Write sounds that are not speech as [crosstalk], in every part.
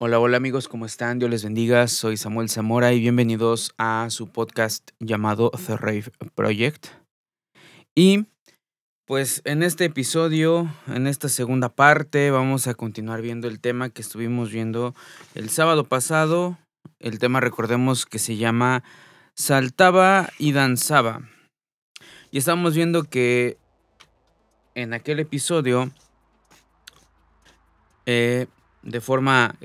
Hola, hola amigos, ¿cómo están? Dios les bendiga. Soy Samuel Zamora y bienvenidos a su podcast llamado The Rave Project. Y pues en este episodio, en esta segunda parte, vamos a continuar viendo el tema que estuvimos viendo el sábado pasado. El tema, recordemos que se llama Saltaba y danzaba. Y estamos viendo que en aquel episodio eh, de forma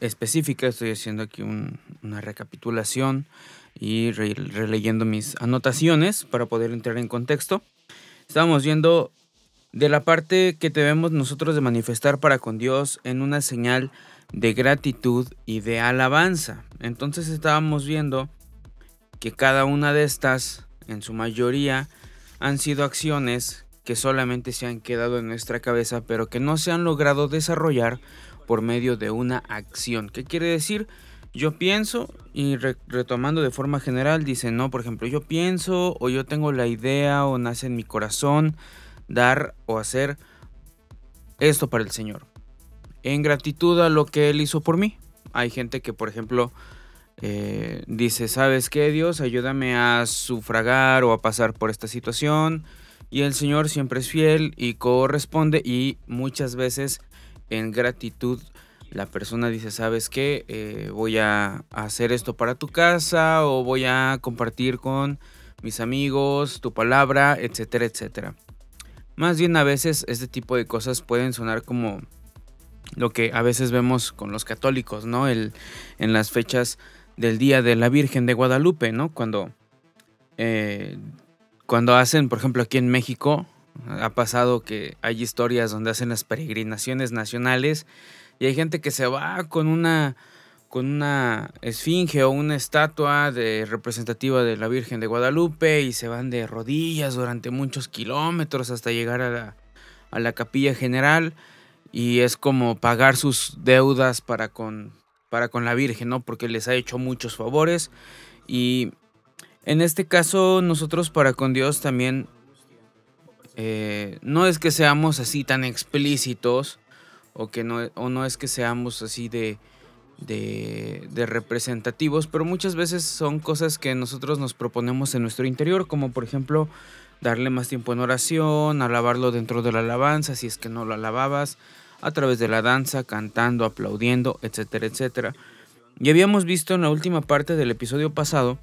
específica, estoy haciendo aquí una recapitulación y releyendo mis anotaciones para poder entrar en contexto. Estábamos viendo de la parte que debemos nosotros de manifestar para con Dios en una señal de gratitud y de alabanza. Entonces estábamos viendo que cada una de estas, en su mayoría, han sido acciones que solamente se han quedado en nuestra cabeza, pero que no se han logrado desarrollar por medio de una acción. ¿Qué quiere decir? Yo pienso y retomando de forma general, dice, no, por ejemplo, yo pienso o yo tengo la idea o nace en mi corazón dar o hacer esto para el Señor. En gratitud a lo que Él hizo por mí. Hay gente que, por ejemplo, eh, dice, ¿sabes qué, Dios? Ayúdame a sufragar o a pasar por esta situación y el Señor siempre es fiel y corresponde y muchas veces en gratitud la persona dice, ¿sabes qué? Eh, voy a hacer esto para tu casa o voy a compartir con mis amigos tu palabra, etcétera, etcétera. Más bien a veces este tipo de cosas pueden sonar como lo que a veces vemos con los católicos, ¿no? El, en las fechas del Día de la Virgen de Guadalupe, ¿no? Cuando eh, cuando hacen, por ejemplo, aquí en México, ha pasado que hay historias donde hacen las peregrinaciones nacionales y hay gente que se va con una con una esfinge o una estatua de representativa de la Virgen de Guadalupe y se van de rodillas durante muchos kilómetros hasta llegar a la, a la capilla general y es como pagar sus deudas para con, para con la Virgen, ¿no? Porque les ha hecho muchos favores y en este caso, nosotros para con Dios también eh, no es que seamos así tan explícitos o que no, o no es que seamos así de, de, de, representativos, pero muchas veces son cosas que nosotros nos proponemos en nuestro interior, como por ejemplo darle más tiempo en oración, alabarlo dentro de la alabanza, si es que no lo alababas, a través de la danza, cantando, aplaudiendo, etcétera, etcétera. Y habíamos visto en la última parte del episodio pasado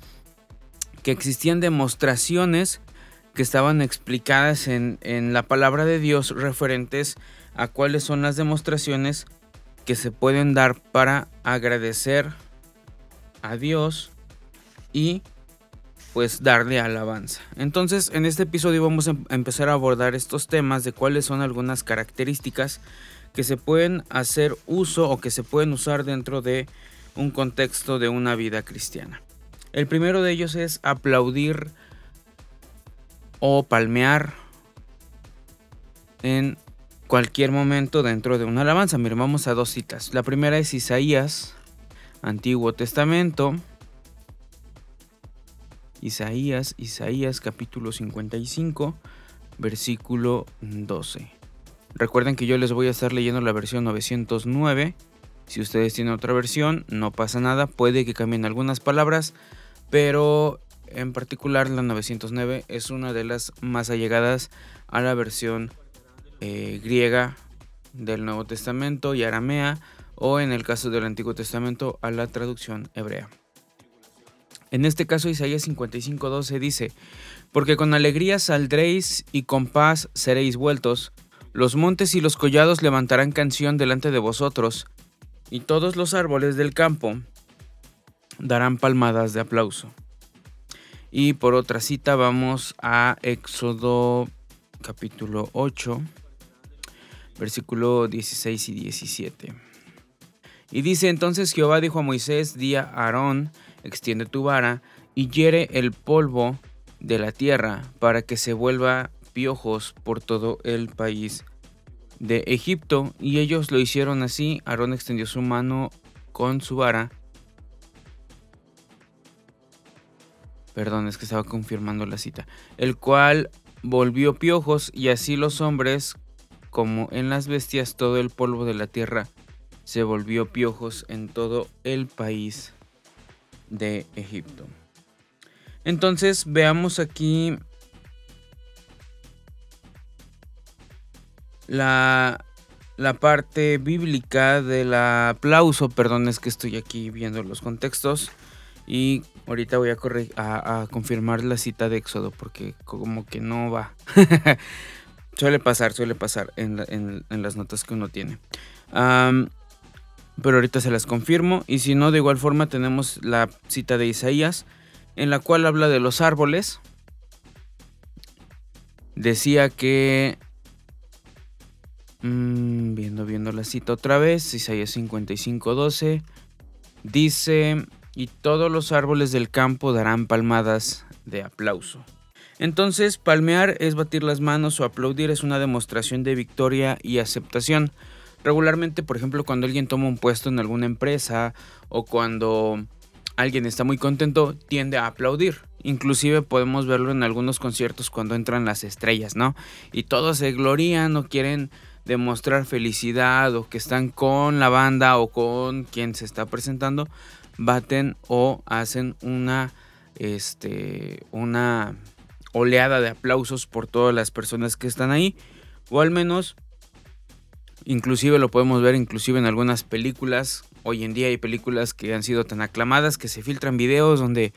que existían demostraciones que estaban explicadas en, la palabra de Dios referentes a cuáles son las demostraciones que se pueden dar para agradecer a Dios y pues darle alabanza. Entonces en este episodio vamos a em-, empezar a abordar estos temas de cuáles son algunas características que se pueden hacer uso o que se pueden usar dentro de un contexto de una vida cristiana. El primero de ellos es aplaudir o palmear en cualquier momento dentro de una alabanza. Miren, vamos a dos citas. La primera es Isaías, Antiguo Testamento. Isaías, Isaías capítulo 55, versículo 12. Recuerden que yo les voy a estar leyendo la versión 909. Si ustedes tienen otra versión, no pasa nada, puede que cambien algunas palabras, pero en particular la 909 es una de las más allegadas a la versión eh, griega del Nuevo Testamento y aramea o en el caso del Antiguo Testamento a la traducción hebrea. En este caso Isaías 55:12 dice, porque con alegría saldréis y con paz seréis vueltos, los montes y los collados levantarán canción delante de vosotros, y todos los árboles del campo darán palmadas de aplauso. Y por otra cita vamos a Éxodo capítulo 8, versículo 16 y 17. Y dice entonces Jehová dijo a Moisés, di a Aarón, extiende tu vara y hiere el polvo de la tierra para que se vuelva piojos por todo el país de Egipto. Y ellos lo hicieron así. Aarón extendió su mano con su vara Perdón, es que estaba confirmando la cita. El cual volvió piojos y así los hombres como en las bestias todo el polvo de la tierra se volvió piojos en todo el país de Egipto. Entonces veamos aquí la, la parte bíblica del aplauso. Perdón, es que estoy aquí viendo los contextos. Y ahorita voy a, a, confirmar la cita de Éxodo porque como que no va. [laughs] suele pasar, suele pasar en, las notas que uno tiene. pero ahorita se las confirmo. Y si no, de igual forma tenemos la cita de Isaías en la cual habla de los árboles. Decía que... Mmm, viendo, viendo la cita otra vez, Isaías 55.12. Dice y todos los árboles del campo darán palmadas de aplauso. Entonces, palmear es batir las manos o aplaudir es una demostración de victoria y aceptación. Regularmente, por ejemplo, cuando alguien toma un puesto en alguna empresa o cuando alguien está muy contento, tiende a aplaudir. Inclusive podemos verlo en algunos conciertos cuando entran las estrellas, ¿no? Y todos se glorían o quieren demostrar felicidad o que están con la banda o con quien se está presentando baten o hacen una, este, una oleada de aplausos por todas las personas que están ahí. O al menos, inclusive lo podemos ver inclusive en algunas películas. Hoy en día hay películas que han sido tan aclamadas que se filtran videos donde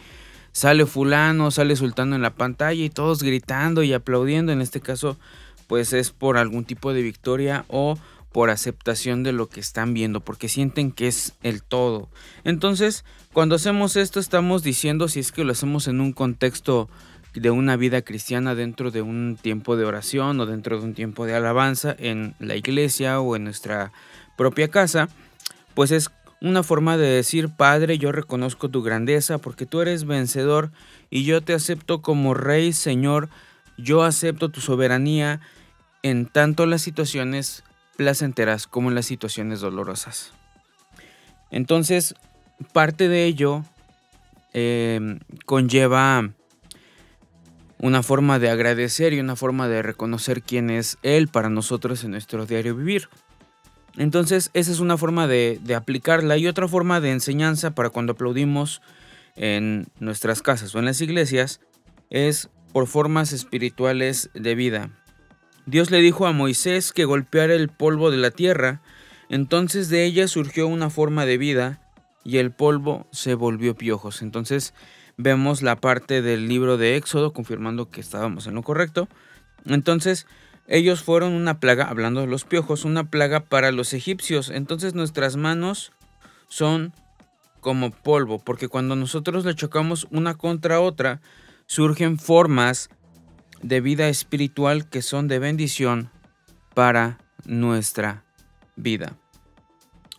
sale fulano, sale sultano en la pantalla y todos gritando y aplaudiendo. En este caso, pues es por algún tipo de victoria o por aceptación de lo que están viendo, porque sienten que es el todo. Entonces, cuando hacemos esto, estamos diciendo, si es que lo hacemos en un contexto de una vida cristiana dentro de un tiempo de oración o dentro de un tiempo de alabanza en la iglesia o en nuestra propia casa, pues es una forma de decir, Padre, yo reconozco tu grandeza porque tú eres vencedor y yo te acepto como Rey, Señor, yo acepto tu soberanía en tanto las situaciones placenteras como en las situaciones dolorosas. Entonces, parte de ello em, conlleva una forma de agradecer y una forma de reconocer quién es Él para nosotros en nuestro diario vivir. Entonces, esa es una forma de, de aplicarla y otra forma de enseñanza para cuando aplaudimos en nuestras casas o en las iglesias es por formas espirituales de vida. Dios le dijo a Moisés que golpeara el polvo de la tierra, entonces de ella surgió una forma de vida y el polvo se volvió piojos. Entonces vemos la parte del libro de Éxodo confirmando que estábamos en lo correcto. Entonces ellos fueron una plaga, hablando de los piojos, una plaga para los egipcios. Entonces nuestras manos son como polvo, porque cuando nosotros le chocamos una contra otra, surgen formas de vida espiritual que son de bendición para nuestra vida.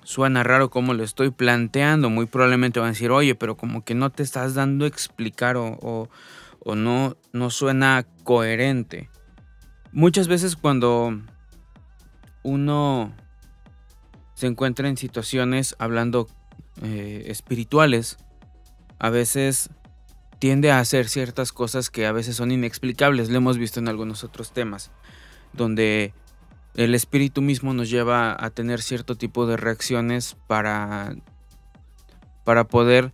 Suena raro como lo estoy planteando, muy probablemente van a decir, oye, pero como que no te estás dando explicar o, o, no, no suena coherente. Muchas veces cuando uno se encuentra en situaciones hablando eh, espirituales, a veces tiende a hacer ciertas cosas que a veces son inexplicables. Lo hemos visto en algunos otros temas, donde el espíritu mismo nos lleva a tener cierto tipo de reacciones para, para poder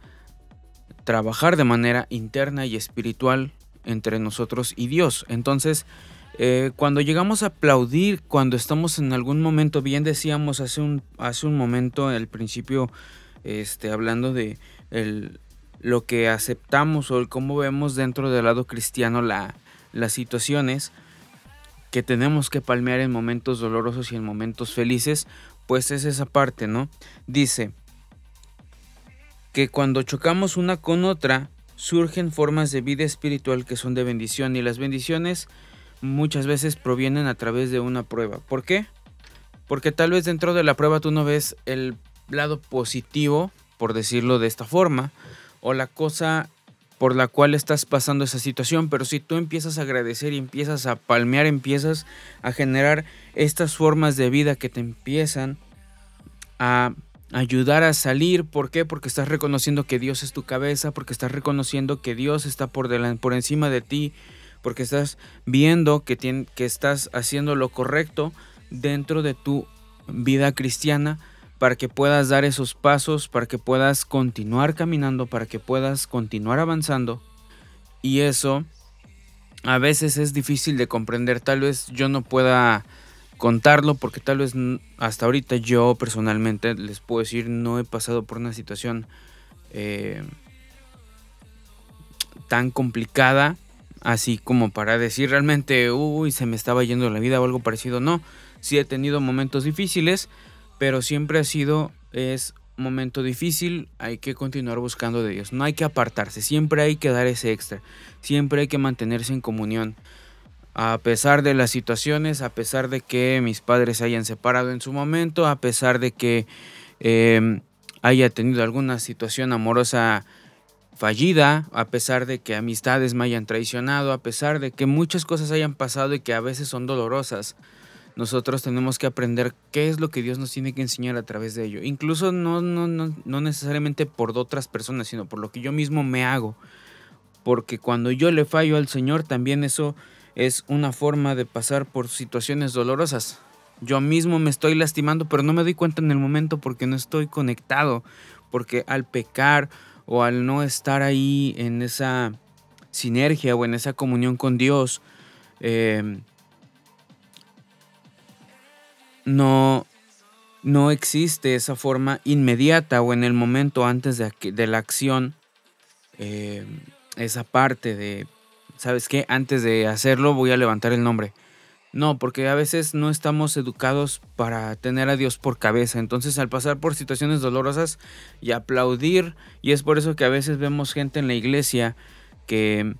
trabajar de manera interna y espiritual entre nosotros y Dios. Entonces, eh, cuando llegamos a aplaudir, cuando estamos en algún momento, bien decíamos hace un, hace un momento, al principio, este, hablando de el, lo que aceptamos o cómo vemos dentro del lado cristiano la, las situaciones que tenemos que palmear en momentos dolorosos y en momentos felices, pues es esa parte, ¿no? Dice que cuando chocamos una con otra, surgen formas de vida espiritual que son de bendición y las bendiciones muchas veces provienen a través de una prueba. ¿Por qué? Porque tal vez dentro de la prueba tú no ves el lado positivo, por decirlo de esta forma, o la cosa por la cual estás pasando esa situación, pero si tú empiezas a agradecer y empiezas a palmear, empiezas a generar estas formas de vida que te empiezan a ayudar a salir, ¿por qué? Porque estás reconociendo que Dios es tu cabeza, porque estás reconociendo que Dios está por, delante, por encima de ti, porque estás viendo que, que estás haciendo lo correcto dentro de tu vida cristiana, para que puedas dar esos pasos, para que puedas continuar caminando, para que puedas continuar avanzando. Y eso a veces es difícil de comprender. Tal vez yo no pueda contarlo porque tal vez hasta ahorita yo personalmente les puedo decir no he pasado por una situación eh, tan complicada así como para decir realmente uy se me estaba yendo la vida o algo parecido no sí he tenido momentos difíciles pero siempre ha sido es momento difícil hay que continuar buscando de Dios. No hay que apartarse siempre hay que dar ese extra siempre hay que mantenerse en comunión. A pesar de las situaciones, a pesar de que mis padres se hayan separado en su momento, a pesar de que em, haya tenido alguna situación amorosa fallida, a pesar de que amistades me hayan traicionado, a pesar de que muchas cosas hayan pasado y que a veces son dolorosas, nosotros tenemos que aprender qué es lo que Dios nos tiene que enseñar a través de ello. Incluso no, no, no, no necesariamente por otras personas, sino por lo que yo mismo me hago. Porque cuando yo le fallo al Señor, también eso es una forma de pasar por situaciones dolorosas. Yo mismo me estoy lastimando, pero no me doy cuenta en el momento porque no estoy conectado, porque al pecar o al no estar ahí en esa sinergia o en esa comunión con Dios, em, no, no existe esa forma inmediata o en el momento antes de, de la acción, em, esa parte de ¿sabes qué? Antes de hacerlo voy a levantar el nombre. No, porque a veces no estamos educados para tener a Dios por cabeza. Entonces al pasar por situaciones dolorosas y aplaudir, y es por eso que a veces vemos gente en la iglesia que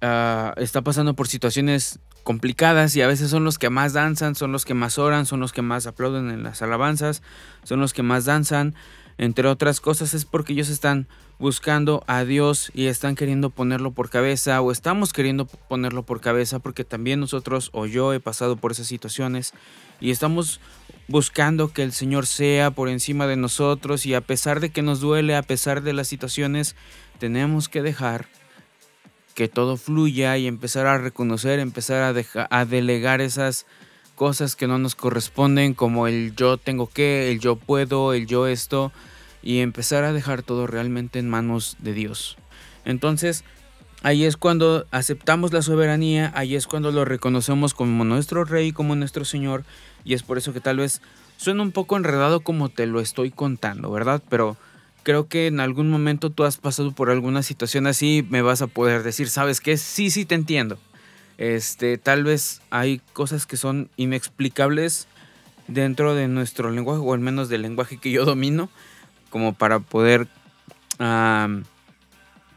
ah, está pasando por situaciones complicadas y a veces son los que más danzan, son los que más oran, son los que más aplauden en las alabanzas, son los que más danzan, entre otras cosas es porque ellos están buscando a Dios y están queriendo ponerlo por cabeza o estamos queriendo ponerlo por cabeza porque también nosotros o yo he pasado por esas situaciones y estamos buscando que el Señor sea por encima de nosotros y a pesar de que nos duele, a pesar de las situaciones, tenemos que dejar que todo fluya y empezar a reconocer, empezar a, a delegar esas cosas que no nos corresponden como el yo tengo que, el yo puedo, el yo esto y empezar a dejar todo realmente en manos de Dios. Entonces, ahí es cuando aceptamos la soberanía, ahí es cuando lo reconocemos como nuestro rey, como nuestro Señor, y es por eso que tal vez suena un poco enredado como te lo estoy contando, ¿verdad? Pero creo que en algún momento tú has pasado por alguna situación así, me vas a poder decir, ¿sabes qué? Sí, sí te entiendo. Este, tal vez hay cosas que son inexplicables dentro de nuestro lenguaje, o al menos del lenguaje que yo domino, como para poder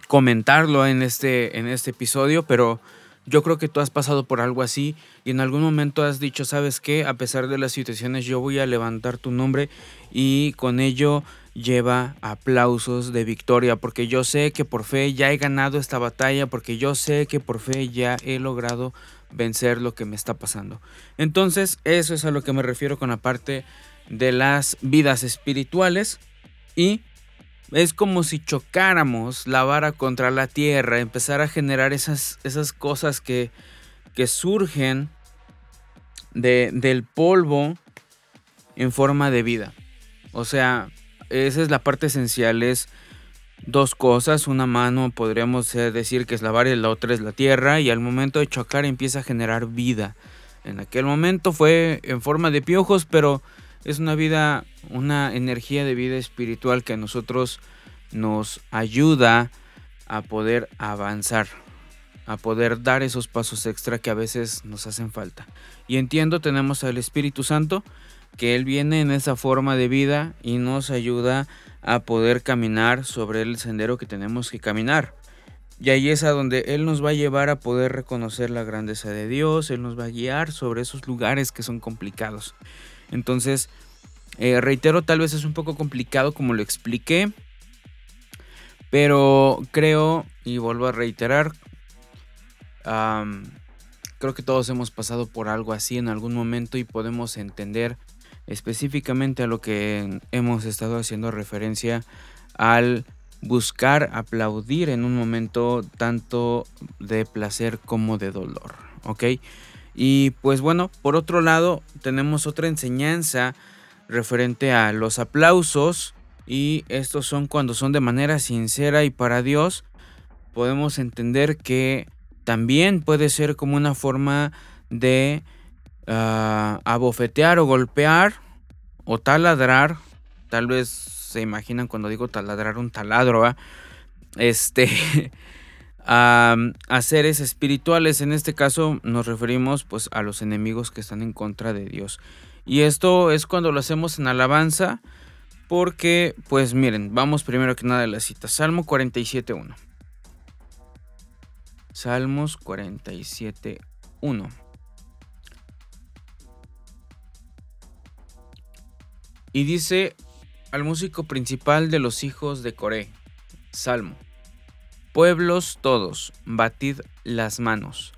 comentarlo en este, en este episodio, pero yo creo que tú has pasado por algo así y en algún momento has dicho, sabes qué, a pesar de las situaciones yo voy a levantar tu nombre y con ello lleva aplausos de victoria, porque yo sé que por fe ya he ganado esta batalla, porque yo sé que por fe ya he logrado vencer lo que me está pasando. Entonces, eso es a lo que me refiero con la parte de las vidas espirituales. Y es como si chocáramos la vara contra la tierra, empezar a generar esas, esas cosas que, que surgen de, del polvo en forma de vida. O sea, esa es la parte esencial, es dos cosas, una mano podríamos decir que es la vara y la otra es la tierra y al momento de chocar empieza a generar vida. En aquel momento fue en forma de piojos, pero es una vida, una energía de vida espiritual que a nosotros nos ayuda a poder avanzar, a poder dar esos pasos extra que a veces nos hacen falta. Y entiendo, tenemos al Espíritu Santo, que Él viene en esa forma de vida y nos ayuda a poder caminar sobre el sendero que tenemos que caminar. Y ahí es a donde Él nos va a llevar a poder reconocer la grandeza de Dios, Él nos va a guiar sobre esos lugares que son complicados. Entonces, eh, reitero, tal vez es un poco complicado como lo expliqué, pero creo, y vuelvo a reiterar, creo que todos hemos pasado por algo así en algún momento y podemos entender específicamente a lo que hemos estado haciendo referencia al buscar aplaudir en un momento tanto de placer como de dolor, ¿ok? Y pues bueno, por otro lado, tenemos otra enseñanza referente a los aplausos. Y estos son cuando son de manera sincera y para Dios. Podemos entender que también puede ser como una forma de uh, abofetear o golpear o taladrar. Tal vez se imaginan cuando digo taladrar un taladro este [laughs] a, seres espirituales en este caso nos referimos pues a los enemigos que están en contra de Dios y esto es cuando lo hacemos en alabanza, porque, pues miren, vamos primero que nada a la cita. Salmo 47.1. Salmos 47.1. Y dice al músico principal de los hijos de Coré, Salmo. Pueblos todos, batid las manos.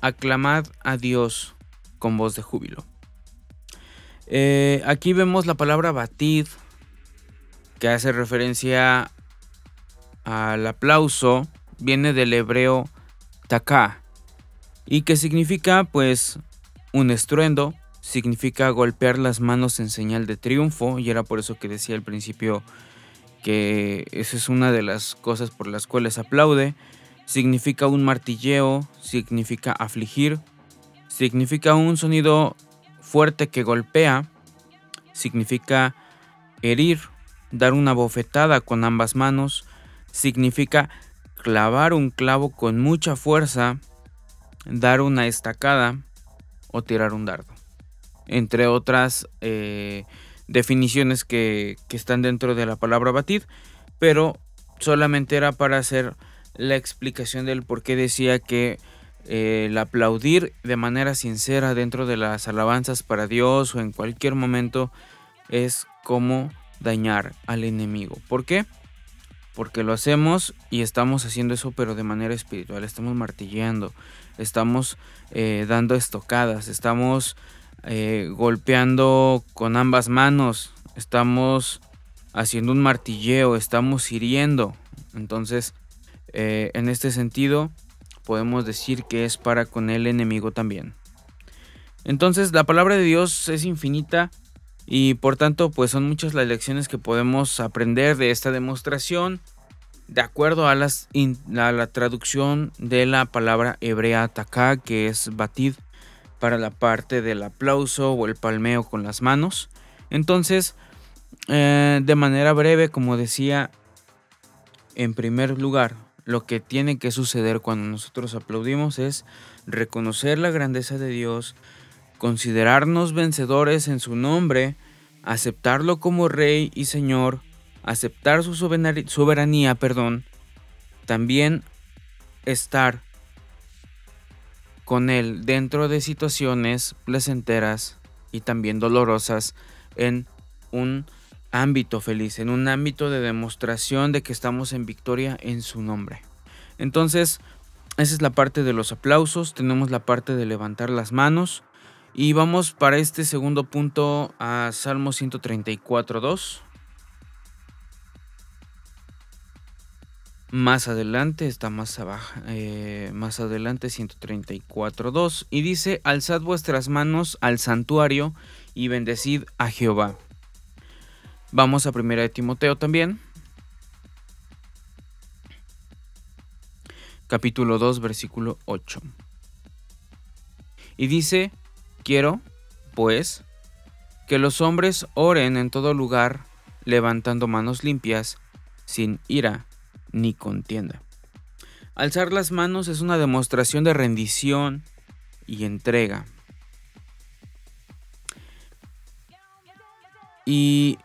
Aclamad a Dios con voz de júbilo. Eh, aquí vemos la palabra batid, que hace referencia al aplauso, viene del hebreo taká, y que significa pues un estruendo, significa golpear las manos en señal de triunfo, y era por eso que decía al principio que esa es una de las cosas por las cuales aplaude, significa un martilleo, significa afligir, significa un sonido fuerte que golpea significa herir, dar una bofetada con ambas manos, significa clavar un clavo con mucha fuerza, dar una estacada o tirar un dardo. Entre otras eh, definiciones que, están dentro de la palabra batir, pero solamente era para hacer la explicación del por qué decía que el aplaudir de manera sincera dentro de las alabanzas para Dios o en cualquier momento es como dañar al enemigo. ¿Por qué? Porque lo hacemos y estamos haciendo eso pero de manera espiritual, estamos martilleando, estamos eh, dando estocadas, estamos eh, golpeando con ambas manos, estamos haciendo un martilleo, estamos hiriendo. Entonces, eh, en este sentido, podemos decir que es para con el enemigo también. Entonces la palabra de Dios es infinita y por tanto pues son muchas las lecciones que podemos aprender de esta demostración de acuerdo a, la traducción de la palabra hebrea taká que es batid para la parte del aplauso o el palmeo con las manos. Entonces eh, de manera breve como decía en primer lugar lo que tiene que suceder cuando nosotros aplaudimos es reconocer la grandeza de Dios, considerarnos vencedores en su nombre, aceptarlo como Rey y Señor, aceptar su soberanía, perdón, también estar con Él dentro de situaciones placenteras y también dolorosas en un ámbito feliz, en un ámbito de demostración de que estamos en victoria en su nombre. Entonces, esa es la parte de los aplausos, tenemos la parte de levantar las manos y vamos para este segundo punto a Salmo 134.2. Más adelante, está más abajo, eh, más adelante 134.2 y dice, alzad vuestras manos al santuario y bendecid a Jehová Vamos a primera de Timoteo también. Capítulo 2, versículo 8. Y dice, quiero, pues, que los hombres oren en todo lugar, levantando manos limpias, sin ira ni contienda. Alzar las manos es una demostración de rendición y entrega. Y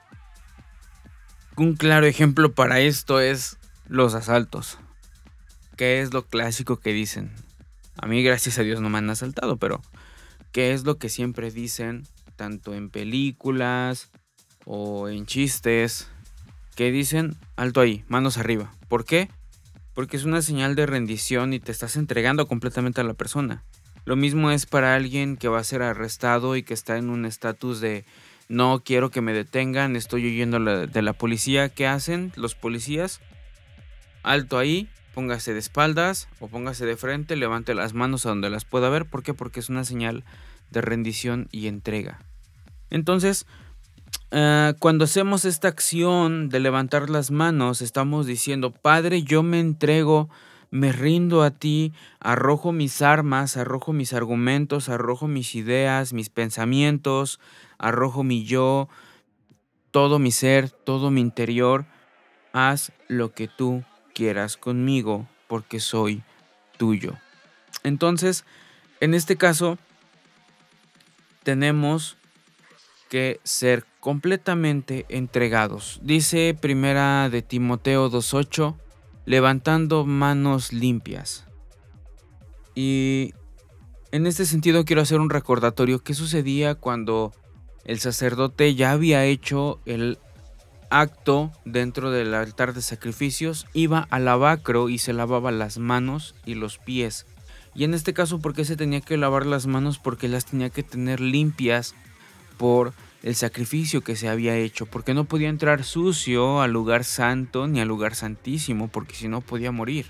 un claro ejemplo para esto es los asaltos. ¿Qué es lo clásico que dicen? A mí gracias a Dios no me han asaltado, pero ¿qué es lo que siempre dicen tanto en películas o en chistes? Que dicen alto ahí, manos arriba. ¿Por qué? Porque es una señal de rendición y te estás entregando completamente a la persona. Lo mismo es para alguien que va a ser arrestado y que está en un estatus de no quiero que me detengan, estoy huyendo de la policía. ¿Qué hacen los policías? Alto ahí, póngase de espaldas o póngase de frente, levante las manos a donde las pueda ver. ¿Por qué? Porque es una señal de rendición y entrega. Entonces, ah, cuando hacemos esta acción de levantar las manos, estamos diciendo, Padre, yo me entrego, me rindo a ti, arrojo mis armas, arrojo mis argumentos, arrojo mis ideas, mis pensamientos, arrojo mi yo, todo mi ser, todo mi interior. Haz lo que tú quieras conmigo, porque soy tuyo. Entonces, en este caso, tenemos que ser completamente entregados. Dice primera de Timoteo 2.8, levantando manos limpias. Y en este sentido quiero hacer un recordatorio. ¿Qué sucedía cuando el sacerdote ya había hecho el acto dentro del altar de sacrificios? Iba al lavacro y se lavaba las manos y los pies. Y en este caso, ¿por qué se tenía que lavar las manos? Porque las tenía que tener limpias por el sacrificio que se había hecho, porque no podía entrar sucio al lugar santo ni al lugar santísimo, porque si no podía morir.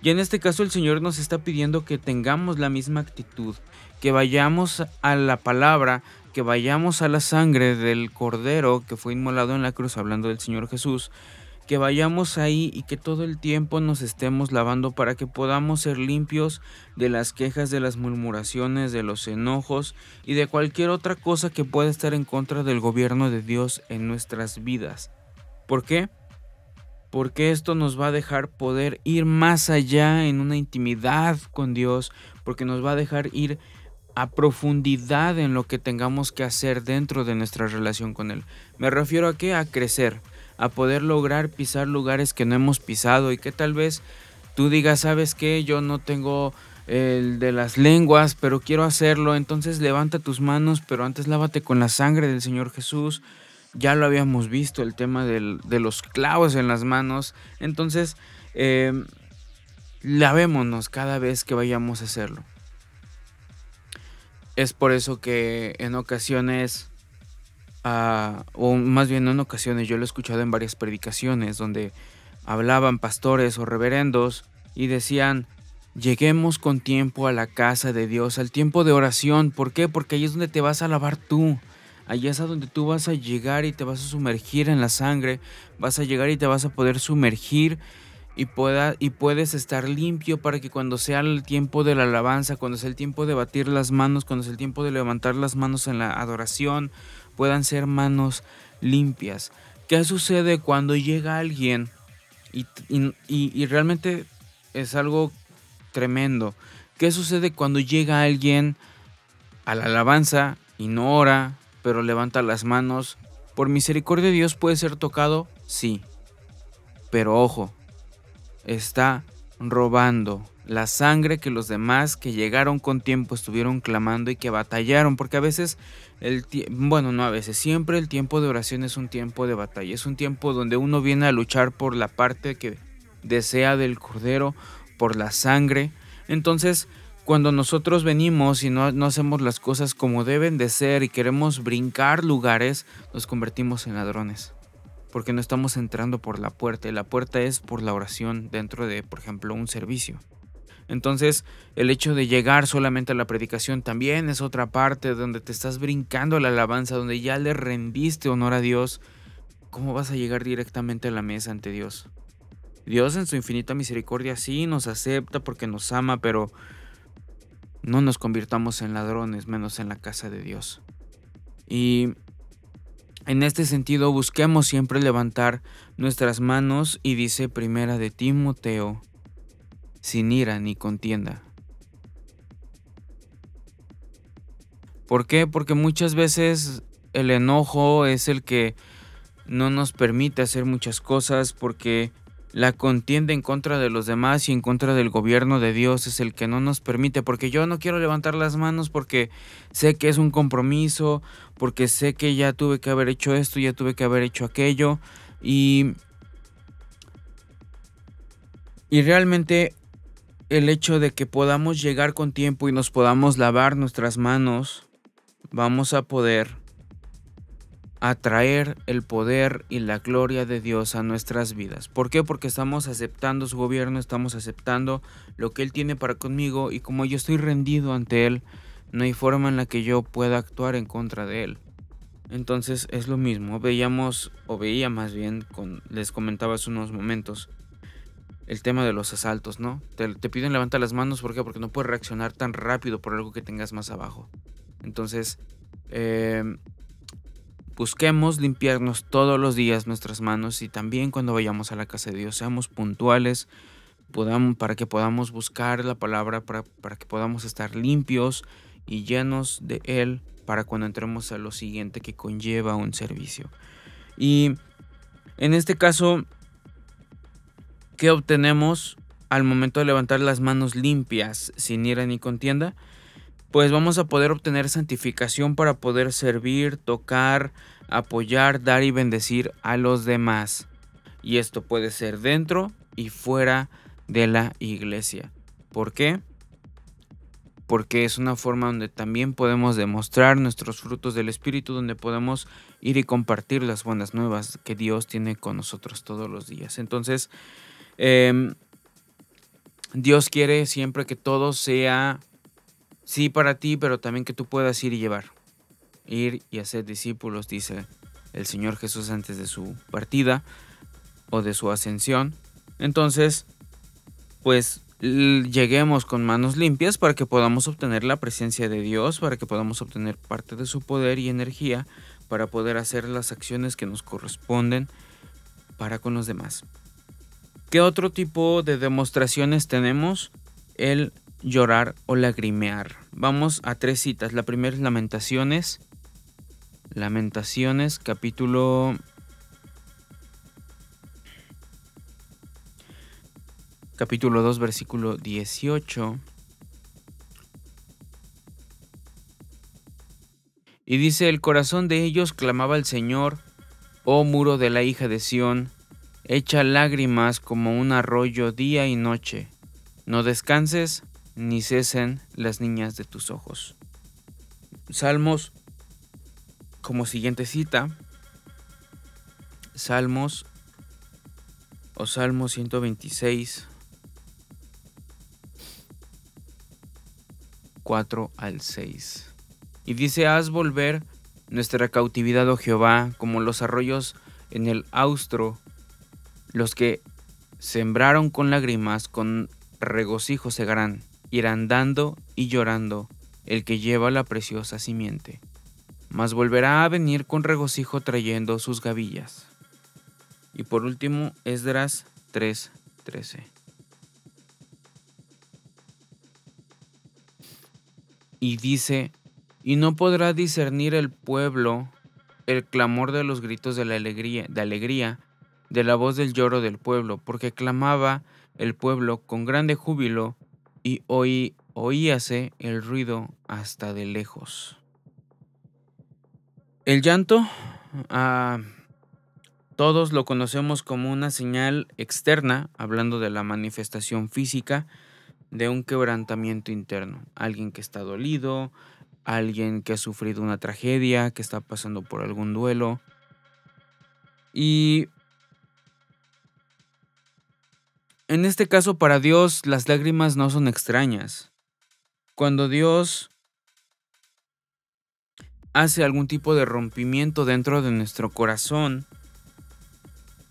Y en este caso el Señor nos está pidiendo que tengamos la misma actitud, que vayamos a la palabra, que vayamos a la sangre del Cordero que fue inmolado en la cruz, hablando del Señor Jesús, que vayamos ahí y que todo el tiempo nos estemos lavando para que podamos ser limpios de las quejas, de las murmuraciones, de los enojos y de cualquier otra cosa que pueda estar en contra del gobierno de Dios en nuestras vidas. ¿Por qué? Porque esto nos va a dejar poder ir más allá en una intimidad con Dios, porque nos va a dejar ir a profundidad en lo que tengamos que hacer dentro de nuestra relación con Él. Me refiero a qué? A crecer a poder lograr pisar lugares que no hemos pisado y que tal vez tú digas, sabes que yo no tengo el de las lenguas, pero quiero hacerlo, entonces levanta tus manos, pero antes lávate con la sangre del Señor Jesús. Ya lo habíamos visto, el tema de los clavos en las manos. Entonces, eh, lavémonos cada vez que vayamos a hacerlo. Es por eso que en ocasiones o más bien en ocasiones yo lo he escuchado en varias predicaciones donde hablaban pastores o reverendos y decían, lleguemos con tiempo a la casa de Dios, al tiempo de oración. ¿Por qué? Porque ahí es donde te vas a lavar tú. Allí es a donde tú vas a llegar y te vas a sumergir en la sangre, vas a llegar y te vas a poder sumergir y, pueda, y puedes estar limpio para que cuando sea el tiempo de la alabanza, cuando sea el tiempo de batir las manos, cuando sea el tiempo de levantar las manos en la adoración puedan ser manos limpias. ¿Qué sucede cuando llega alguien y, realmente es algo tremendo? ¿Qué sucede cuando llega alguien a la alabanza y no ora, pero levanta las manos? Por misericordia de Dios puede ser tocado, sí. Pero ojo, está robando la sangre que los demás que llegaron con tiempo estuvieron clamando y que batallaron, porque a veces el bueno, no a veces, siempre el tiempo de oración es un tiempo de batalla, es un tiempo donde uno viene a luchar por la parte que desea del cordero, por la sangre. Entonces, cuando nosotros venimos y no, no hacemos las cosas como deben de ser y queremos brincar lugares, nos convertimos en ladrones porque no estamos entrando por la puerta y la puerta es por la oración dentro de, por ejemplo, un servicio. Entonces, el hecho de llegar solamente a la predicación también es otra parte donde te estás brincando la alabanza, donde ya le rendiste honor a Dios. ¿Cómo vas a llegar directamente a la mesa ante Dios? Dios en su infinita misericordia sí nos acepta porque nos ama, pero no nos convirtamos en ladrones, menos en la casa de Dios. Y en este sentido busquemos siempre levantar nuestras manos y dice primera de Timoteo sin ira ni contienda. ¿Por qué? Porque muchas veces el enojo es el que no nos permite hacer muchas cosas porque la contienda en contra de los demás y en contra del gobierno de Dios es el que no nos permite, porque yo no quiero levantar las manos porque sé que es un compromiso, porque sé que ya tuve que haber hecho esto, ya tuve que haber hecho aquello, y, y realmente el hecho de que podamos llegar con tiempo y nos podamos lavar nuestras manos, vamos a poder atraer el poder y la gloria de Dios a nuestras vidas. ¿Por qué? Porque estamos aceptando su gobierno, estamos aceptando lo que Él tiene para conmigo y como yo estoy rendido ante Él, no hay forma en la que yo pueda actuar en contra de Él. Entonces es lo mismo. Veíamos, o veía más bien, con, les comentaba hace unos momentos, el tema de los asaltos, ¿no? Te, piden levantar las manos, ¿por qué? Porque no puedes reaccionar tan rápido por algo que tengas más abajo. Entonces, em, busquemos limpiarnos todos los días nuestras manos y también cuando vayamos a la casa de Dios, seamos puntuales podamos, para que podamos buscar la palabra, para, para que podamos estar limpios y llenos de Él para cuando entremos a lo siguiente que conlleva un servicio. Y en este caso, ¿qué obtenemos al momento de levantar las manos limpias sin ira ni contienda? Pues vamos a poder obtener santificación para poder servir, tocar, apoyar, dar y bendecir a los demás. Y esto puede ser dentro y fuera de la iglesia. ¿Por qué? porque es una forma donde también podemos demostrar nuestros frutos del Espíritu, donde podemos ir y compartir las buenas nuevas que Dios tiene con nosotros todos los días. Entonces, em, Dios quiere siempre que todo sea, sí para ti, pero también que tú puedas ir y llevar. Ir y hacer discípulos, dice el Señor Jesús antes de su partida o de su ascensión. Entonces, pues lleguemos con manos limpias para que podamos obtener la presencia de Dios, para que podamos obtener parte de su poder y energía para poder hacer las acciones que nos corresponden para con los demás. ¿Qué otro tipo de demostraciones tenemos? El llorar o lagrimear. Vamos a tres citas. La primera es Lamentaciones. Lamentaciones, capítulo capítulo 2, versículo 18. Y dice, el corazón de ellos clamaba al Señor, oh muro de la hija de Sión, echa lágrimas como un arroyo día y noche, no descanses ni cesen las niñas de tus ojos. Salmos, como siguiente cita, Salmos o Salmo 126, 4 al 6. Y dice, haz volver nuestra cautividad, oh Jehová, como los arroyos en el austro, los que sembraron con lágrimas, con regocijo segarán, irán dando y llorando el que lleva la preciosa simiente, mas volverá a venir con regocijo trayendo sus gavillas. Y por último, Esdras 3:13. y dice, y no podrá discernir el pueblo el clamor de los gritos de alegría, de alegría, de la voz del lloro del pueblo, porque clamaba el pueblo con grande júbilo y oí, oíase el ruido hasta de lejos. El llanto, ah, todos lo conocemos como una señal externa, hablando de la manifestación física, de un quebrantamiento interno. Alguien que está dolido, alguien que ha sufrido una tragedia, que está pasando por algún duelo. Y en este caso para Dios las lágrimas no son extrañas. Cuando Dios hace algún tipo de rompimiento dentro de nuestro corazón,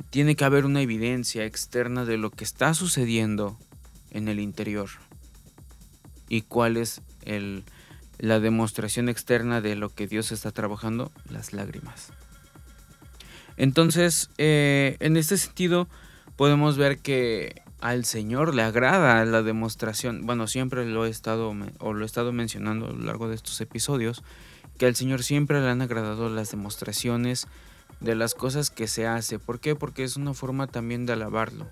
tiene que haber una evidencia externa de lo que está sucediendo en el interior y cuál es el, la demostración externa de lo que Dios está trabajando, las lágrimas. Entonces, eh, en este sentido, podemos ver que al Señor le agrada la demostración. Bueno, siempre lo he estado o lo he estado mencionando a lo largo de estos episodios, que al Señor siempre le han agradado las demostraciones de las cosas que se hace. ¿Por qué? Porque es una forma también de alabarlo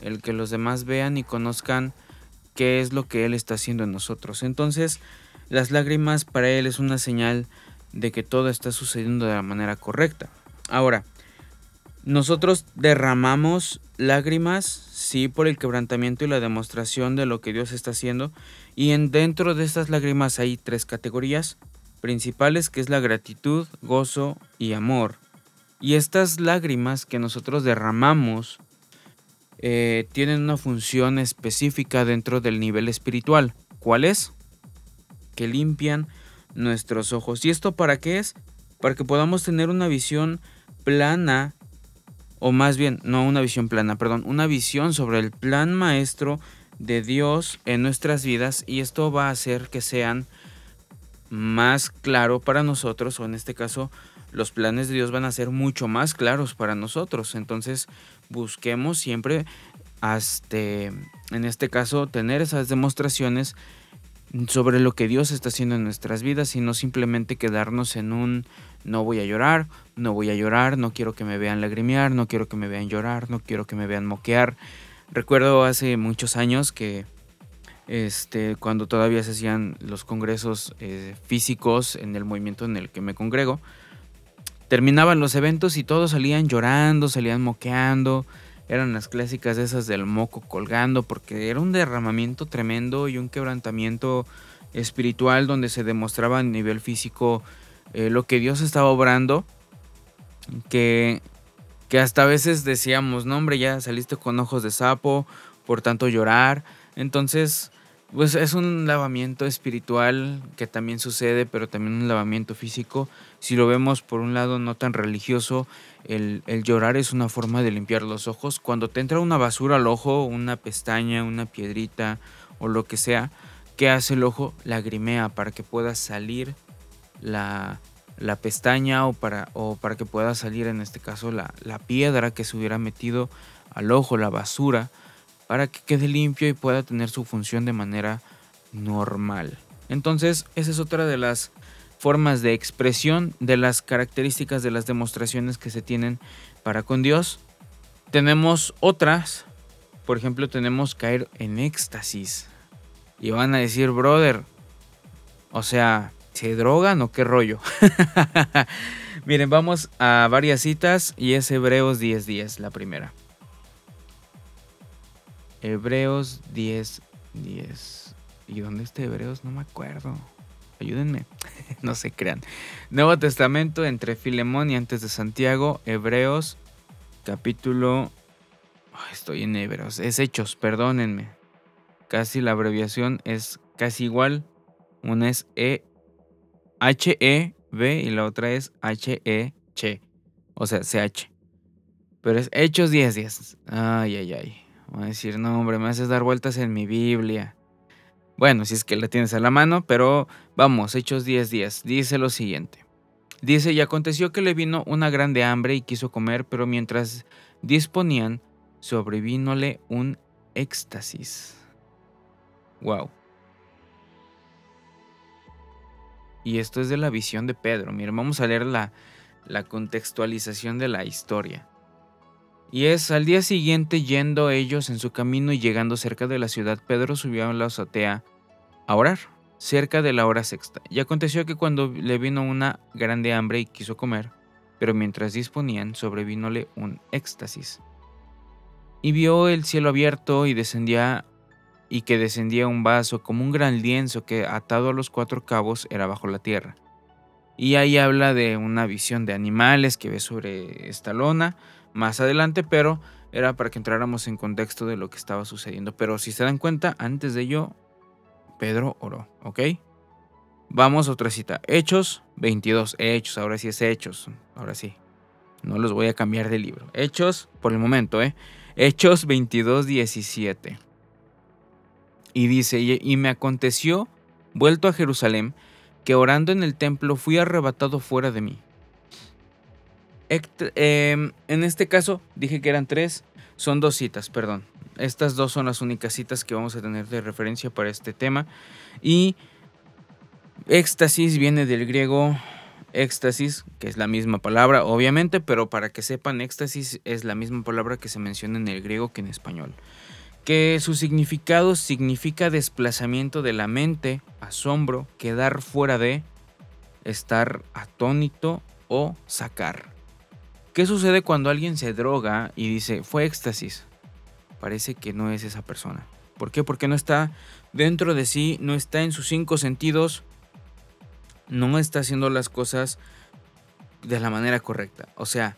el que los demás vean y conozcan qué es lo que Él está haciendo en nosotros. Entonces, las lágrimas para Él es una señal de que todo está sucediendo de la manera correcta. Ahora, nosotros derramamos lágrimas, sí, por el quebrantamiento y la demostración de lo que Dios está haciendo. Y en, dentro de estas lágrimas hay tres categorías principales, que es la gratitud, gozo y amor. Y estas lágrimas que nosotros derramamos eh, tienen una función específica dentro del nivel espiritual. ¿Cuál es? Que limpian nuestros ojos. ¿Y esto para qué es? para que podamos tener una visión plana, o más bien, no una visión plana, perdón, una visión sobre el plan maestro de Dios en nuestras vidas y esto va a hacer que sean más claro para nosotros o en este caso los planes de Dios van a ser mucho más claros para nosotros. Entonces busquemos siempre hasta, en este caso, tener esas demostraciones sobre lo que Dios está haciendo en nuestras vidas y no simplemente quedarnos en un no voy a llorar, no voy a llorar, no quiero que me vean lagrimear, no quiero que me vean llorar, no quiero que me vean moquear. Recuerdo hace muchos años que este, cuando todavía se hacían los congresos eh, físicos en el movimiento en el que me congrego, terminaban los eventos y todos salían llorando, salían moqueando, eran las clásicas esas del moco colgando, porque era un derramamiento tremendo y un quebrantamiento espiritual donde se demostraba a nivel físico eh, lo que Dios estaba obrando, que, que hasta a veces decíamos, no hombre, ya saliste con ojos de sapo, por tanto llorar. Entonces, pues es un lavamiento espiritual que también sucede, pero también un lavamiento físico. Si lo vemos por un lado no tan religioso, el, llorar es una forma de limpiar los ojos. Cuando te entra una basura al ojo, una pestaña, una piedrita o lo que sea, ¿qué hace el ojo? Lagrimea para que pueda salir la, la pestaña o para, o para que pueda salir en este caso la, la piedra que se hubiera metido al ojo, la basura para que quede limpio y pueda tener su función de manera normal. Entonces, esa es otra de las formas de expresión de las características de las demostraciones que se tienen para con Dios. Tenemos otras, por ejemplo, tenemos caer en éxtasis. Y van a decir, brother, o sea, ¿se drogan o qué rollo? [laughs] Miren, vamos a varias citas y es Hebreos 10 días, la primera. Hebreos 10, 10. ¿Y dónde está Hebreos? No me acuerdo. Ayúdenme. [laughs] no se crean. Nuevo Testamento entre Filemón y antes de Santiago. Hebreos capítulo... estoy en Hebreos. Es Hechos, perdónenme. Casi la abreviación es casi igual. Una es E H E B y la otra es H E Ch. O sea, CH. Pero es Hechos 10 10. Ay, ay, ay. Voy a decir, no, hombre, me haces dar vueltas en mi Biblia. Bueno, si es que la tienes a la mano, pero vamos, Hechos 10 días. Dice lo siguiente. Dice, y aconteció que le vino una grande hambre y quiso comer, pero mientras disponían, sobrevínole un éxtasis. Wow. Y esto es de la visión de Pedro. Miren, vamos a leer la, la contextualización de la historia. Y es al día siguiente yendo ellos en su camino y llegando cerca de la ciudad, Pedro subió a la azotea a orar, cerca de la hora sexta. Y aconteció que cuando le vino una grande hambre y quiso comer, pero mientras disponían, sobrevínole un éxtasis. Y vio el cielo abierto y descendía y que descendía un vaso como un gran lienzo que atado a los cuatro cabos era bajo la tierra. Y ahí habla de una visión de animales que ve sobre esta lona, más adelante, pero era para que entráramos en contexto de lo que estaba sucediendo. Pero si se dan cuenta, antes de ello, Pedro oró, ¿ok? Vamos a otra cita. Hechos 22. Hechos, ahora sí es Hechos. Ahora sí. No los voy a cambiar de libro. Hechos, por el momento, ¿eh? Hechos 22, 17. Y dice, y me aconteció, vuelto a Jerusalén, que orando en el templo fui arrebatado fuera de mí Em, en este caso dije que eran tres, son dos citas, perdón. Estas dos son las únicas citas que vamos a tener de referencia para este tema. Y éxtasis viene del griego éxtasis, que es la misma palabra, obviamente, pero para que sepan, éxtasis es la misma palabra que se menciona en el griego que en español. Que su significado significa desplazamiento de la mente, asombro, quedar fuera de, estar atónito o sacar. ¿Qué sucede cuando alguien se droga y dice, fue éxtasis? Parece que no es esa persona. ¿Por qué? Porque no está dentro de sí, no está en sus cinco sentidos, no está haciendo las cosas de la manera correcta. O sea,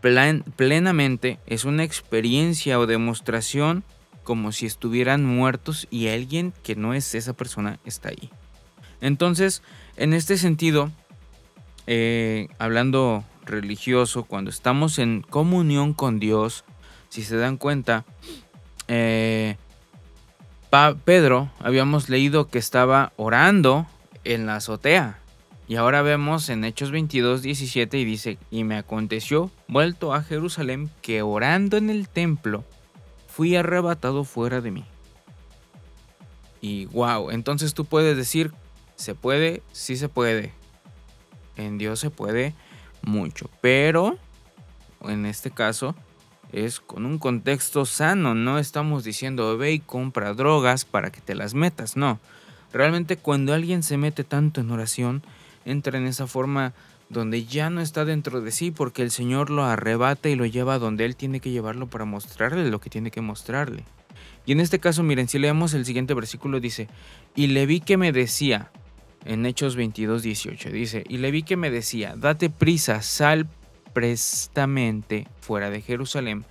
plenamente es una experiencia o demostración como si estuvieran muertos y alguien que no es esa persona está ahí. Entonces, en este sentido, eh, hablando religioso, cuando estamos en comunión con Dios, si se dan cuenta, eh, Pedro habíamos leído que estaba orando en la azotea. Y ahora vemos en Hechos 22, 17 y dice, y me aconteció, vuelto a Jerusalén, que orando en el templo, fui arrebatado fuera de mí. Y wow, entonces tú puedes decir, se puede, sí se puede. En Dios se puede mucho, pero en este caso es con un contexto sano, no estamos diciendo ve y compra drogas para que te las metas, no. Realmente cuando alguien se mete tanto en oración, entra en esa forma donde ya no está dentro de sí porque el Señor lo arrebata y lo lleva donde Él tiene que llevarlo para mostrarle lo que tiene que mostrarle. Y en este caso, miren, si leemos el siguiente versículo, dice, y le vi que me decía, en Hechos 22, 18, dice, y le vi que me decía, date prisa, sal prestamente fuera de Jerusalén,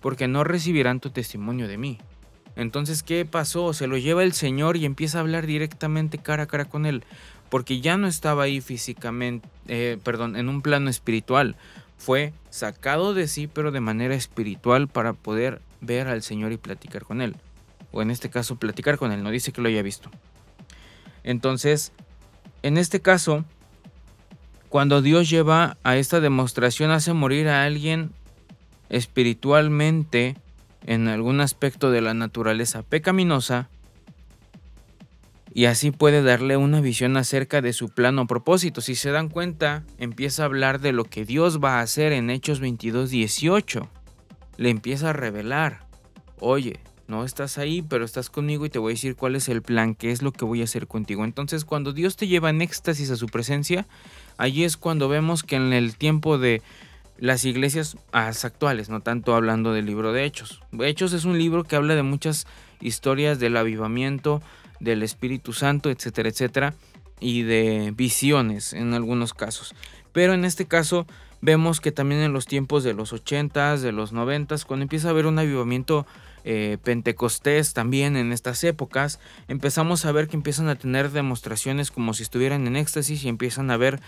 porque no recibirán tu testimonio de mí. Entonces, ¿qué pasó? Se lo lleva el Señor y empieza a hablar directamente cara a cara con él, porque ya no estaba ahí físicamente, eh, perdón, en un plano espiritual. Fue sacado de sí, pero de manera espiritual para poder ver al Señor y platicar con él. O en este caso, platicar con él, no dice que lo haya visto. Entonces, en este caso, cuando Dios lleva a esta demostración, hace morir a alguien espiritualmente en algún aspecto de la naturaleza pecaminosa, y así puede darle una visión acerca de su plano propósito. Si se dan cuenta, empieza a hablar de lo que Dios va a hacer en Hechos 22, 18. Le empieza a revelar, oye, no estás ahí, pero estás conmigo y te voy a decir cuál es el plan, qué es lo que voy a hacer contigo. Entonces, cuando Dios te lleva en éxtasis a su presencia, allí es cuando vemos que en el tiempo de las iglesias actuales, no tanto hablando del libro de Hechos. Hechos es un libro que habla de muchas historias del avivamiento, del Espíritu Santo, etcétera, etcétera, y de visiones en algunos casos. Pero en este caso vemos que también en los tiempos de los 80s, de los 90s, cuando empieza a haber un avivamiento eh, Pentecostés también en estas épocas, empezamos a ver que empiezan a tener demostraciones como si estuvieran en éxtasis y empiezan a ver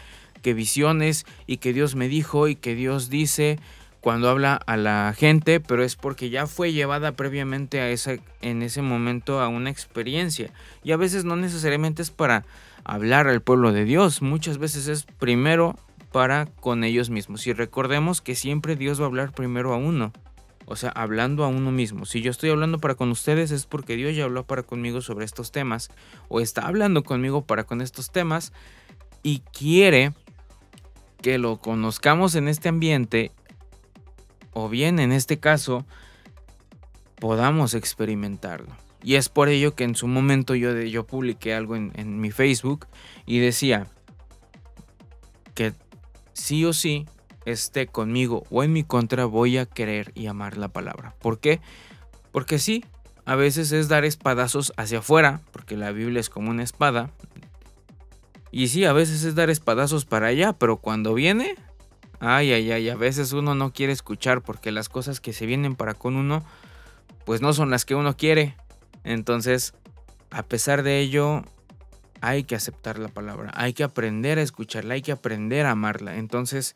que visiones y que Dios me dijo y que Dios dice cuando habla a la gente, pero es porque ya fue llevada previamente a esa, en ese momento a una experiencia. Y a veces no necesariamente es para hablar al pueblo de Dios, muchas veces es primero para con ellos mismos. Y recordemos que siempre Dios va a hablar primero a uno. O sea, hablando a uno mismo. Si yo estoy hablando para con ustedes es porque Dios ya habló para conmigo sobre estos temas. O está hablando conmigo para con estos temas. Y quiere que lo conozcamos en este ambiente. O bien en este caso, podamos experimentarlo. Y es por ello que en su momento yo, yo publiqué algo en, en mi Facebook y decía que sí o sí esté conmigo o en mi contra, voy a querer y amar la palabra. ¿Por qué? Porque sí, a veces es dar espadazos hacia afuera, porque la Biblia es como una espada. Y sí, a veces es dar espadazos para allá, pero cuando viene, ay, ay, ay, a veces uno no quiere escuchar porque las cosas que se vienen para con uno, pues no son las que uno quiere. Entonces, a pesar de ello, hay que aceptar la palabra, hay que aprender a escucharla, hay que aprender a amarla. Entonces,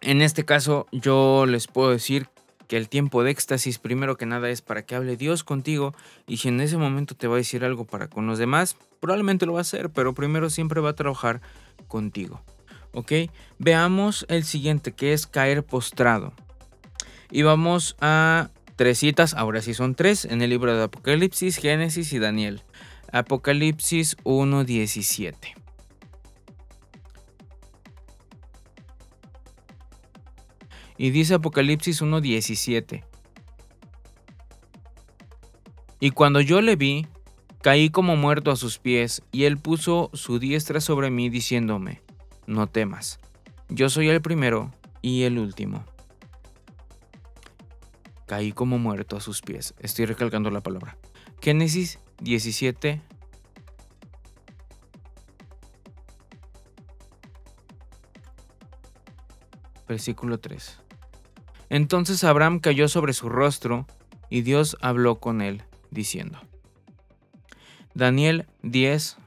en este caso yo les puedo decir que el tiempo de éxtasis primero que nada es para que hable Dios contigo y si en ese momento te va a decir algo para con los demás, probablemente lo va a hacer, pero primero siempre va a trabajar contigo. ¿Ok? Veamos el siguiente que es caer postrado. Y vamos a tres citas, ahora sí son tres, en el libro de Apocalipsis, Génesis y Daniel. Apocalipsis 1.17. Y dice Apocalipsis 1.17. Y cuando yo le vi, caí como muerto a sus pies, y él puso su diestra sobre mí, diciéndome, no temas, yo soy el primero y el último. Caí como muerto a sus pies. Estoy recalcando la palabra. Génesis 17. Versículo 3. Entonces Abraham cayó sobre su rostro y Dios habló con él, diciendo. Daniel 10.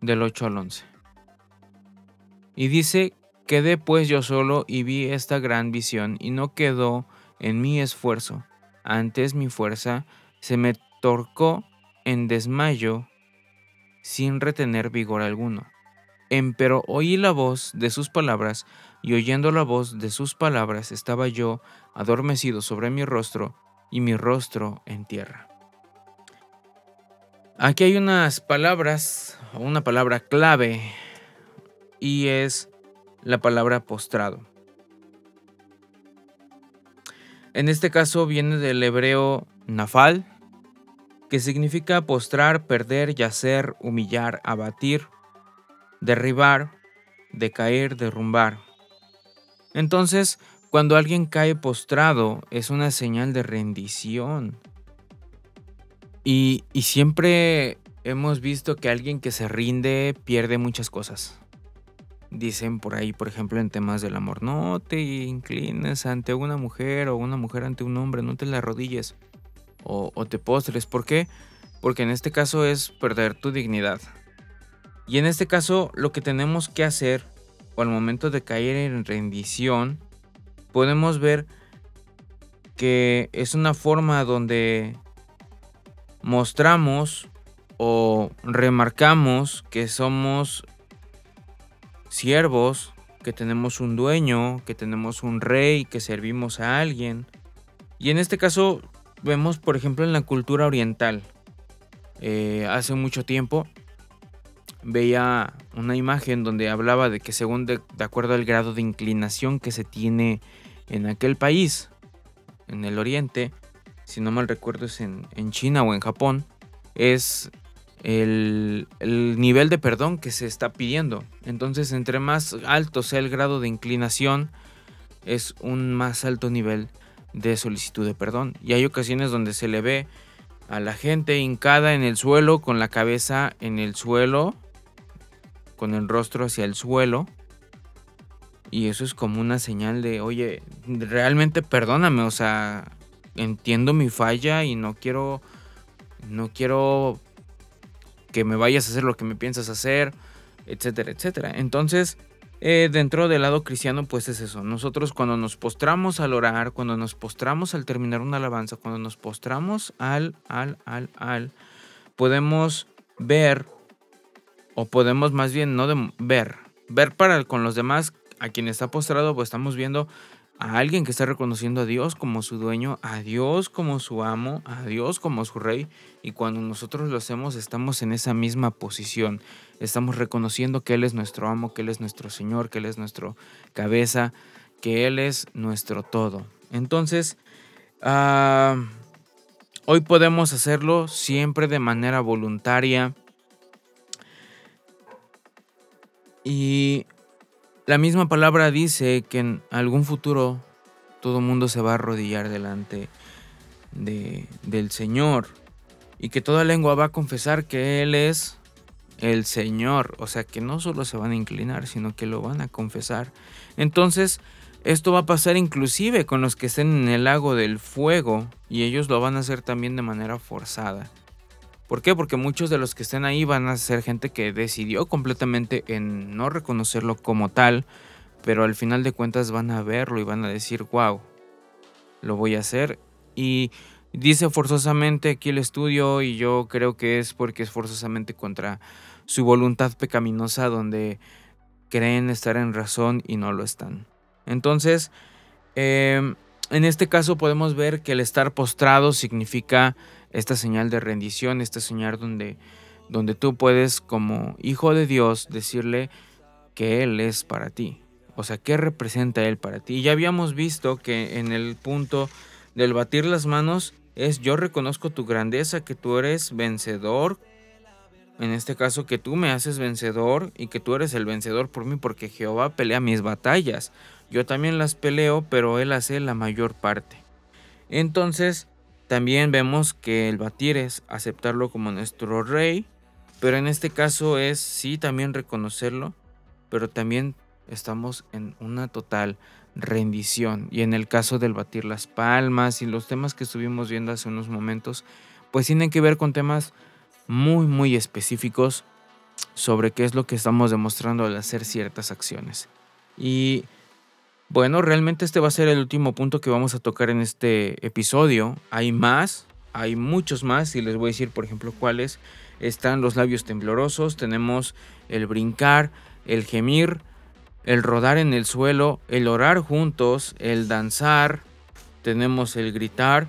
Del 8 al 11. Y dice, quedé pues yo solo y vi esta gran visión y no quedó en mi esfuerzo, antes mi fuerza se me torcó en desmayo sin retener vigor alguno. Empero oí la voz de sus palabras, y oyendo la voz de sus palabras estaba yo adormecido sobre mi rostro, y mi rostro en tierra. Aquí hay unas palabras, una palabra clave, y es la palabra postrado. En este caso viene del hebreo nafal, que significa postrar, perder, yacer, humillar, abatir, derribar, decaer, derrumbar. Entonces, cuando alguien cae postrado, es una señal de rendición. Y, y, siempre hemos visto que alguien que se rinde pierde muchas cosas. Dicen por ahí, por ejemplo, en temas del amor, no te inclines ante una mujer o una mujer ante un hombre, no te la arrodilles o, te postres. ¿Por qué? Porque en este caso es perder tu dignidad. Y en este caso lo que tenemos que hacer, o al momento de caer en rendición, podemos ver que es una forma donde mostramos o remarcamos que somos siervos, que tenemos un dueño, que tenemos un rey, que servimos a alguien. Y en este caso vemos, por ejemplo, en la cultura oriental. Eh, hace mucho tiempo veía una imagen donde hablaba de que según de, acuerdo al grado de inclinación que se tiene en aquel país, en el oriente, si no mal recuerdo es en, en China o en Japón, es el, nivel de perdón que se está pidiendo. Entonces, entre más alto sea el grado de inclinación, es un más alto nivel de solicitud de perdón. Y hay ocasiones donde se le ve a la gente hincada en el suelo, con la cabeza en el suelo, con el rostro hacia el suelo. Y eso es como una señal de, oye, realmente perdóname, o sea, entiendo mi falla y no quiero, no quiero que me vayas a hacer lo que me piensas hacer, etcétera, etcétera. Entonces, eh, dentro del lado cristiano, pues es eso. Nosotros cuando nos postramos al orar, cuando nos postramos al terminar una alabanza, cuando nos postramos al, al, al, al, podemos ver, o podemos más bien no ver, ver para con los demás, a quien está postrado, pues estamos viendo a alguien que está reconociendo a Dios como su dueño, a Dios como su amo, a Dios como su rey. Y cuando nosotros lo hacemos estamos en esa misma posición. Estamos reconociendo que Él es nuestro amo, que Él es nuestro Señor, que Él es nuestro cabeza, que Él es nuestro todo. Entonces, ah, hoy podemos hacerlo siempre de manera voluntaria. Y la misma palabra dice que en algún futuro todo mundo se va a arrodillar delante de, del Señor y que toda lengua va a confesar que Él es el Señor. O sea que no solo se van a inclinar, sino que lo van a confesar. Entonces, esto va a pasar inclusive con los que estén en el lago del fuego y ellos lo van a hacer también de manera forzada. ¿Por qué? Porque muchos de los que estén ahí van a ser gente que decidió completamente en no reconocerlo como tal, pero al final de cuentas van a verlo y van a decir, wow, lo voy a hacer. Y dice forzosamente aquí el estudio y yo creo que es porque es forzosamente contra su voluntad pecaminosa donde creen estar en razón y no lo están. Entonces, em, en este caso podemos ver que el estar postrado significa esta señal de rendición, esta señal donde, donde tú puedes como hijo de Dios decirle que Él es para ti. O sea, ¿qué representa Él para ti? Y ya habíamos visto que en el punto del batir las manos es yo reconozco tu grandeza, que tú eres vencedor. En este caso, que tú me haces vencedor y que tú eres el vencedor por mí, porque Jehová pelea mis batallas. Yo también las peleo, pero Él hace la mayor parte. Entonces, también vemos que el batir es aceptarlo como nuestro rey, pero en este caso es sí también reconocerlo, pero también estamos en una total rendición. Y en el caso del batir las palmas y los temas que estuvimos viendo hace unos momentos, pues tienen que ver con temas muy, muy específicos sobre qué es lo que estamos demostrando al hacer ciertas acciones. Y bueno, realmente este va a ser el último punto que vamos a tocar en este episodio. Hay más, hay muchos más y les voy a decir, por ejemplo, cuáles. Están los labios temblorosos, tenemos el brincar, el gemir, el rodar en el suelo, el orar juntos, el danzar, tenemos el gritar,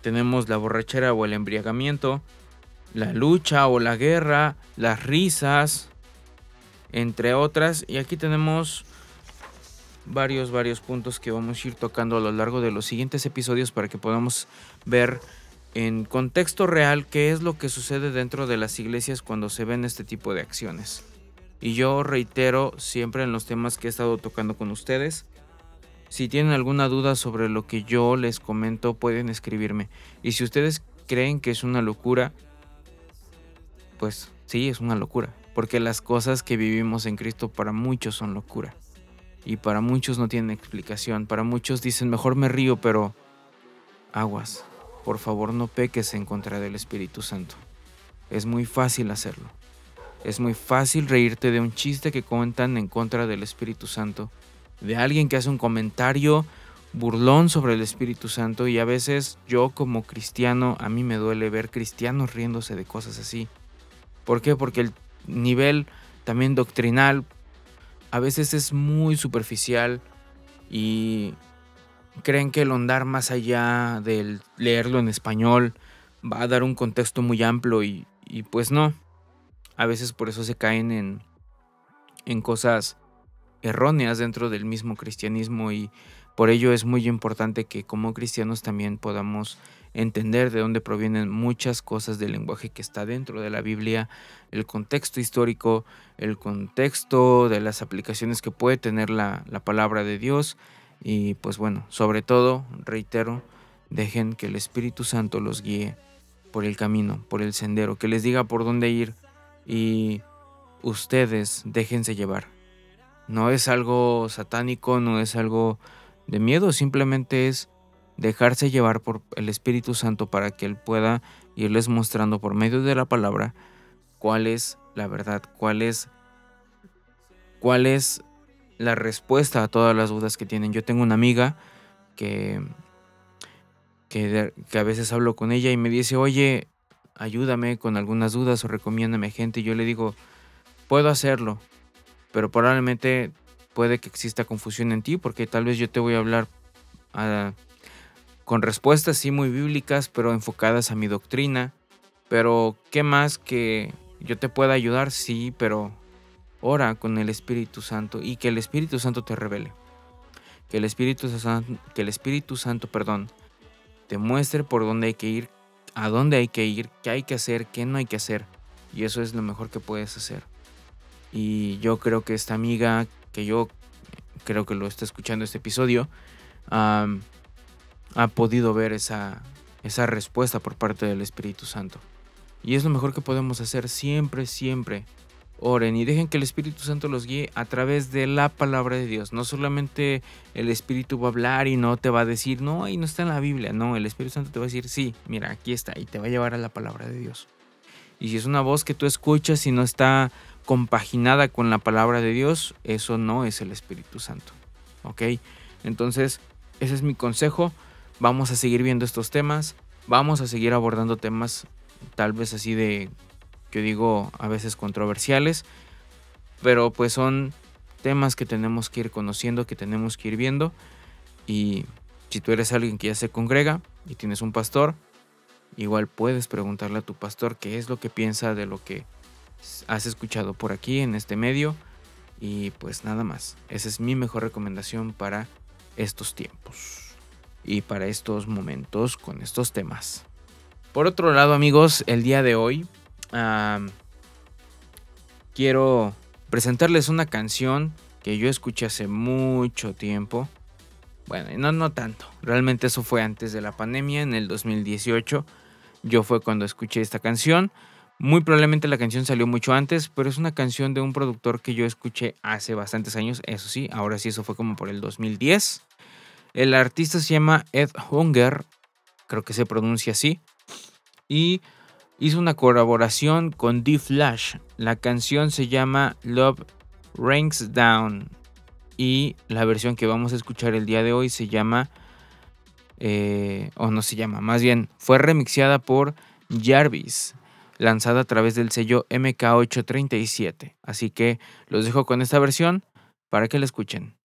tenemos la borrachera o el embriagamiento, la lucha o la guerra, las risas, entre otras. Y aquí tenemos varios, varios puntos que vamos a ir tocando a lo largo de los siguientes episodios para que podamos ver en contexto real qué es lo que sucede dentro de las iglesias cuando se ven este tipo de acciones. Y yo reitero siempre en los temas que he estado tocando con ustedes. Si tienen alguna duda sobre lo que yo les comento, pueden escribirme. Y si ustedes creen que es una locura, pues sí, es una locura. Porque las cosas que vivimos en Cristo para muchos son locura. Y para muchos no tienen explicación. Para muchos dicen, mejor me río, pero aguas. Por favor no peques en contra del Espíritu Santo. Es muy fácil hacerlo. Es muy fácil reírte de un chiste que cuentan en contra del Espíritu Santo, de alguien que hace un comentario burlón sobre el Espíritu Santo y a veces yo como cristiano, a mí me duele ver cristianos riéndose de cosas así. ¿Por qué? Porque el nivel también doctrinal a veces es muy superficial y creen que el ondar más allá del leerlo en español va a dar un contexto muy amplio y, pues no. A veces por eso se caen en, en cosas erróneas dentro del mismo cristianismo y por ello es muy importante que como cristianos también podamos entender de dónde provienen muchas cosas del lenguaje que está dentro de la Biblia, el contexto histórico, el contexto de las aplicaciones que puede tener la, la palabra de Dios y pues bueno, sobre todo, reitero, dejen que el Espíritu Santo los guíe por el camino, por el sendero, que les diga por dónde ir y ustedes déjense llevar. No es algo satánico, no es algo de miedo, simplemente es dejarse llevar por el Espíritu Santo para que Él pueda irles mostrando por medio de la palabra cuál es la verdad, cuál es, cuál es la respuesta a todas las dudas que tienen. Yo tengo una amiga que, que, a veces hablo con ella y me dice, oye, ayúdame con algunas dudas o recomiéndame gente. Y yo le digo, puedo hacerlo, pero probablemente puede que exista confusión en ti porque tal vez yo te voy a hablar ah, con respuestas sí muy bíblicas, pero enfocadas a mi doctrina. Pero, ¿qué más que yo te pueda ayudar? Sí, pero ora con el Espíritu Santo y que el Espíritu Santo te revele. Que el Espíritu Santo, que el Espíritu Santo, perdón, te muestre por dónde hay que ir, a dónde hay que ir, qué hay que hacer, qué no hay que hacer. Y eso es lo mejor que puedes hacer. Y yo creo que esta amiga, que yo creo que lo está escuchando este episodio, ha podido ver esa, esa respuesta por parte del Espíritu Santo. Y es lo mejor que podemos hacer siempre, siempre oren y dejen que el Espíritu Santo los guíe a través de la palabra de Dios. No solamente el Espíritu va a hablar y no te va a decir, no, ahí no está en la Biblia. No, el Espíritu Santo te va a decir, sí, mira, aquí está y te va a llevar a la palabra de Dios. Y si es una voz que tú escuchas y no está compaginada con la palabra de Dios, eso no es el Espíritu Santo. ¿Ok? Entonces, ese es mi consejo. Vamos a seguir viendo estos temas. Vamos a seguir abordando temas tal vez así de yo digo a veces controversiales, pero pues son temas que tenemos que ir conociendo, que tenemos que ir viendo. Y si tú eres alguien que ya se congrega y tienes un pastor, igual puedes preguntarle a tu pastor qué es lo que piensa de lo que has escuchado por aquí en este medio. Y pues nada más, esa es mi mejor recomendación para estos tiempos y para estos momentos con estos temas. Por otro lado amigos, el día de hoy quiero presentarles una canción que yo escuché hace mucho tiempo. Bueno, no, no tanto. Realmente eso fue antes de la pandemia, en el 2018. Yo fue cuando escuché esta canción. Muy probablemente la canción salió mucho antes, pero es una canción de un productor que yo escuché hace bastantes años. Eso sí, ahora sí, eso fue como por el 2010. El artista se llama Ed Hunger, creo que se pronuncia así. Y hizo una colaboración con D-Flash. La canción se llama Love Ranks Down y la versión que vamos a escuchar el día de hoy se llama, eh, o no se llama, más bien fue remixeada por Jarvis, lanzada a través del sello MK837. Así que los dejo con esta versión para que la escuchen.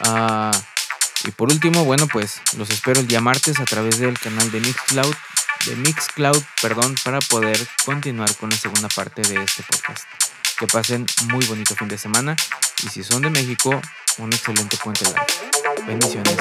Ah, y por último, bueno, pues los espero el día martes a través del canal de Mixcloud, de Mixcloud, perdón, para poder continuar con la segunda parte de este podcast. Que pasen muy bonito fin de semana y si son de México, un excelente puente largo. Bendiciones.